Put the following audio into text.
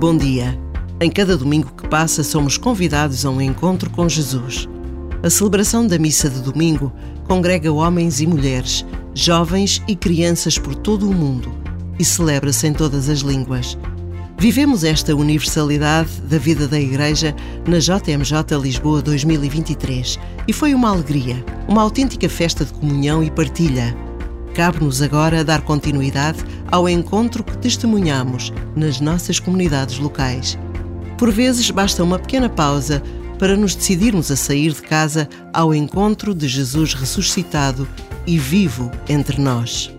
Bom dia. Em cada domingo que passa, somos convidados a um encontro com Jesus. A celebração da missa de domingo congrega homens e mulheres, jovens e crianças por todo o mundo e celebra-se em todas as línguas. Vivemos esta universalidade da vida da Igreja na JMJ Lisboa 2023 e foi uma alegria, uma autêntica festa de comunhão e partilha. Cabe-nos agora dar continuidade ao encontro que testemunhamos nas nossas comunidades locais. Por vezes basta uma pequena pausa para nos decidirmos a sair de casa ao encontro de Jesus ressuscitado e vivo entre nós.